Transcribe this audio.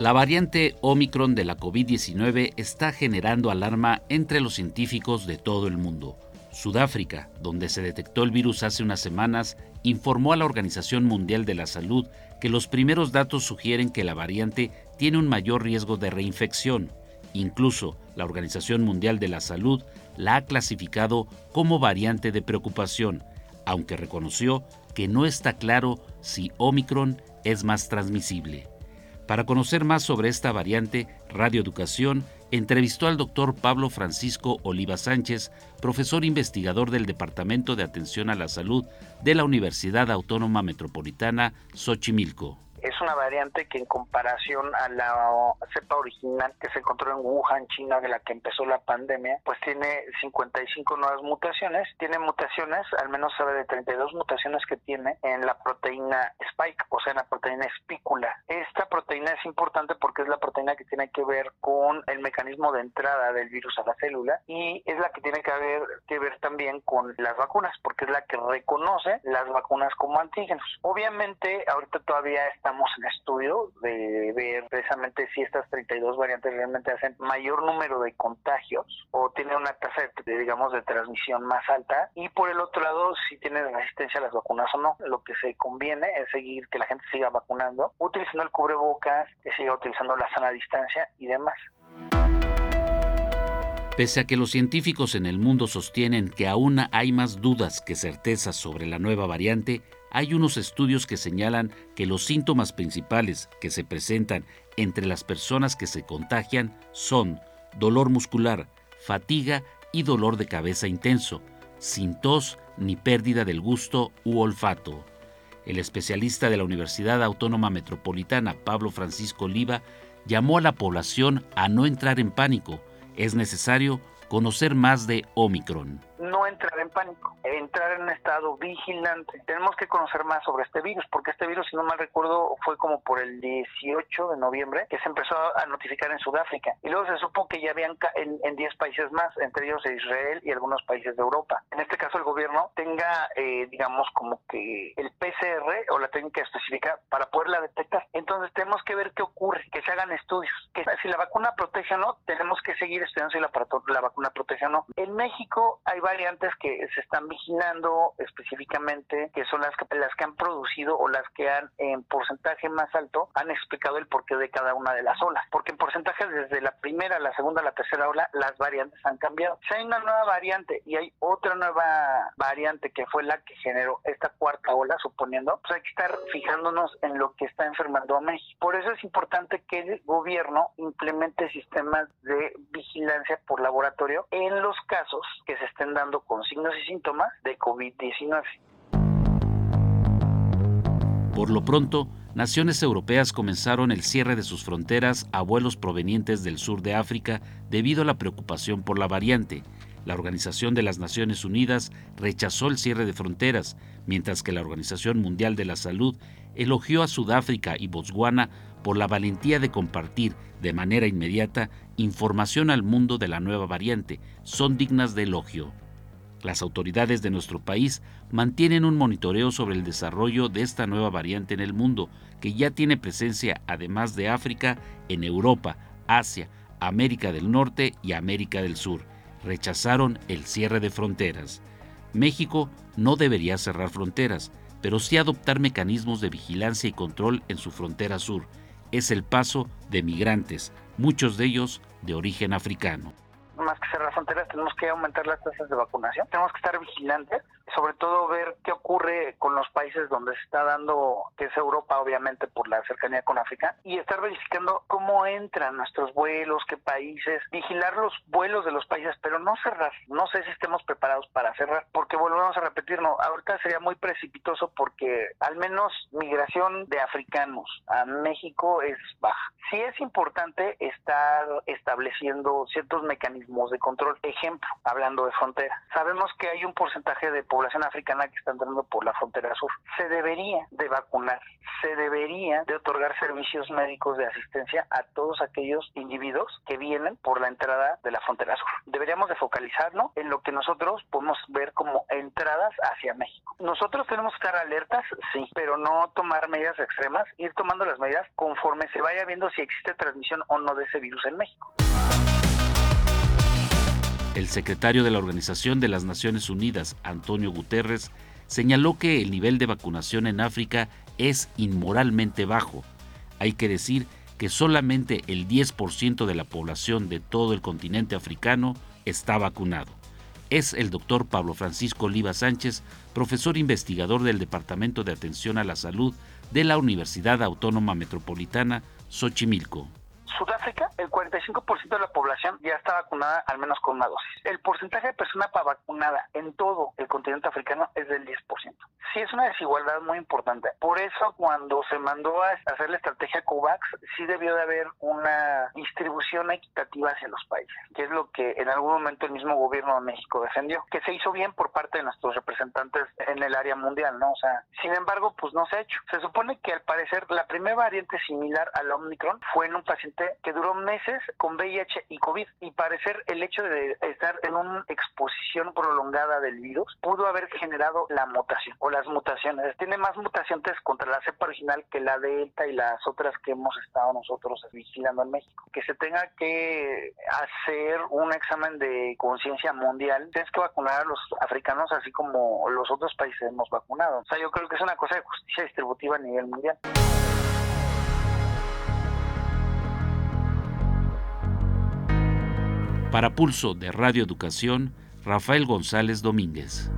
La variante Omicron de la COVID-19 está generando alarma entre los científicos de todo el mundo. Sudáfrica, donde se detectó el virus hace unas semanas, informó a la Organización Mundial de la Salud que los primeros datos sugieren que la variante tiene un mayor riesgo de reinfección. Incluso la Organización Mundial de la Salud la ha clasificado como variante de preocupación, aunque reconoció que no está claro si Omicron es más transmisible. Para conocer más sobre esta variante, Radio Educación entrevistó al doctor Pablo Francisco Oliva Sánchez, profesor investigador del Departamento de Atención a la Salud de la Universidad Autónoma Metropolitana Xochimilco una variante que en comparación a la cepa original que se encontró en Wuhan, China, de la que empezó la pandemia, pues tiene 55 nuevas mutaciones. Tiene mutaciones, al menos sabe de 32 mutaciones que tiene en la proteína spike, o sea, en la proteína espícula. Esta proteína es importante porque es la proteína que tiene que ver con el mecanismo de entrada del virus a la célula y es la que tiene que ver, que ver también con las vacunas, porque es la que reconoce las vacunas como antígenos. Obviamente, ahorita todavía está en estudio de ver precisamente si estas 32 variantes realmente hacen mayor número de contagios o tienen una tasa de, digamos, de transmisión más alta y por el otro lado si tienen resistencia a las vacunas o no. Lo que se conviene es seguir que la gente siga vacunando, utilizando el cubrebocas, que siga utilizando la sana distancia y demás. Pese a que los científicos en el mundo sostienen que aún hay más dudas que certezas sobre la nueva variante, hay unos estudios que señalan que los síntomas principales que se presentan entre las personas que se contagian son dolor muscular, fatiga y dolor de cabeza intenso, sin tos ni pérdida del gusto u olfato. El especialista de la Universidad Autónoma Metropolitana, Pablo Francisco Oliva, llamó a la población a no entrar en pánico. Es necesario conocer más de Omicron no entrar en pánico, entrar en un estado vigilante. Tenemos que conocer más sobre este virus, porque este virus, si no mal recuerdo, fue como por el 18 de noviembre que se empezó a notificar en Sudáfrica. Y luego se supo que ya habían en 10 países más, entre ellos Israel y algunos países de Europa. En este caso, el gobierno tenga, eh, digamos, como que el PCR o la técnica específica para poderla detectar. Entonces, tenemos que ver qué ocurre, que se hagan estudios. Que si la vacuna protege o no, tenemos que seguir estudiando si la, la vacuna protege o no. En México hay variantes que se están vigilando específicamente, que son las que, las que han producido o las que han en porcentaje más alto han explicado el porqué de cada una de las olas. Porque en porcentaje desde la primera, la segunda, la tercera ola, las variantes han cambiado. Si hay una nueva variante y hay otra nueva variante que fue la que generó esta cuarta ola, suponiendo, pues hay que estar fijándonos en lo que está enfermando a México. Por eso es importante que el gobierno implemente sistemas de vigilancia por laboratorio en los casos que se estén dando con signos y síntomas de COVID-19. Por lo pronto, naciones europeas comenzaron el cierre de sus fronteras a vuelos provenientes del sur de África debido a la preocupación por la variante. La Organización de las Naciones Unidas rechazó el cierre de fronteras, mientras que la Organización Mundial de la Salud elogió a Sudáfrica y Botswana por la valentía de compartir de manera inmediata información al mundo de la nueva variante. Son dignas de elogio. Las autoridades de nuestro país mantienen un monitoreo sobre el desarrollo de esta nueva variante en el mundo, que ya tiene presencia, además de África, en Europa, Asia, América del Norte y América del Sur. Rechazaron el cierre de fronteras. México no debería cerrar fronteras, pero sí adoptar mecanismos de vigilancia y control en su frontera sur. Es el paso de migrantes, muchos de ellos de origen africano más que cerrar fronteras, tenemos que aumentar las tasas de vacunación. Tenemos que estar vigilantes, sobre todo ver qué ocurre con los países donde se está dando, que es Europa, obviamente, por la cercanía con África, y estar verificando cómo entran nuestros vuelos, qué países, vigilar los vuelos de los países, pero no cerrar. No sé si estemos preparados para cerrar, porque volvemos a repetir, no, ahorita sería muy precipitoso porque al menos migración de africanos a México es baja. Sí es importante estar estableciendo ciertos mecanismos de control. Ejemplo, hablando de frontera. Sabemos que hay un porcentaje de población africana que está entrando por la frontera sur. Se debería de vacunar, se debería de otorgar servicios médicos de asistencia a todos aquellos individuos que vienen por la entrada de la frontera sur. Deberíamos de focalizarlo en lo que nosotros podemos ver como entradas hacia México. Nosotros tenemos que estar alertas, sí, pero no tomar medidas extremas, ir tomando las medidas conforme se vaya viendo si existe transmisión o no de ese virus en México. El secretario de la Organización de las Naciones Unidas, Antonio Guterres, señaló que el nivel de vacunación en África es inmoralmente bajo. Hay que decir que solamente el 10% de la población de todo el continente africano está vacunado. Es el doctor Pablo Francisco Oliva Sánchez, profesor investigador del Departamento de Atención a la Salud de la Universidad Autónoma Metropolitana Xochimilco. Sudáfrica, el 45% de la población ya está vacunada al menos con una dosis. El porcentaje de personas vacunada en todo el continente africano es del 10%. Sí es una desigualdad muy importante. Por eso cuando se mandó a hacer la estrategia COVAX, sí debió de haber una distribución equitativa hacia los países, que es lo que en algún momento el mismo gobierno de México defendió, que se hizo bien por parte de nuestros representantes en el área mundial, ¿no? O sea, sin embargo, pues no se ha hecho. Se supone que al parecer la primera variante similar al Omicron fue en un que duró meses con VIH y COVID y parecer el hecho de estar en una exposición prolongada del virus pudo haber generado la mutación o las mutaciones. Tiene más mutaciones contra la cepa original que la delta y las otras que hemos estado nosotros vigilando en México. Que se tenga que hacer un examen de conciencia mundial, tienes que vacunar a los africanos así como los otros países hemos vacunado. O sea, yo creo que es una cosa de justicia distributiva a nivel mundial. Para Pulso de Radio Educación, Rafael González Domínguez.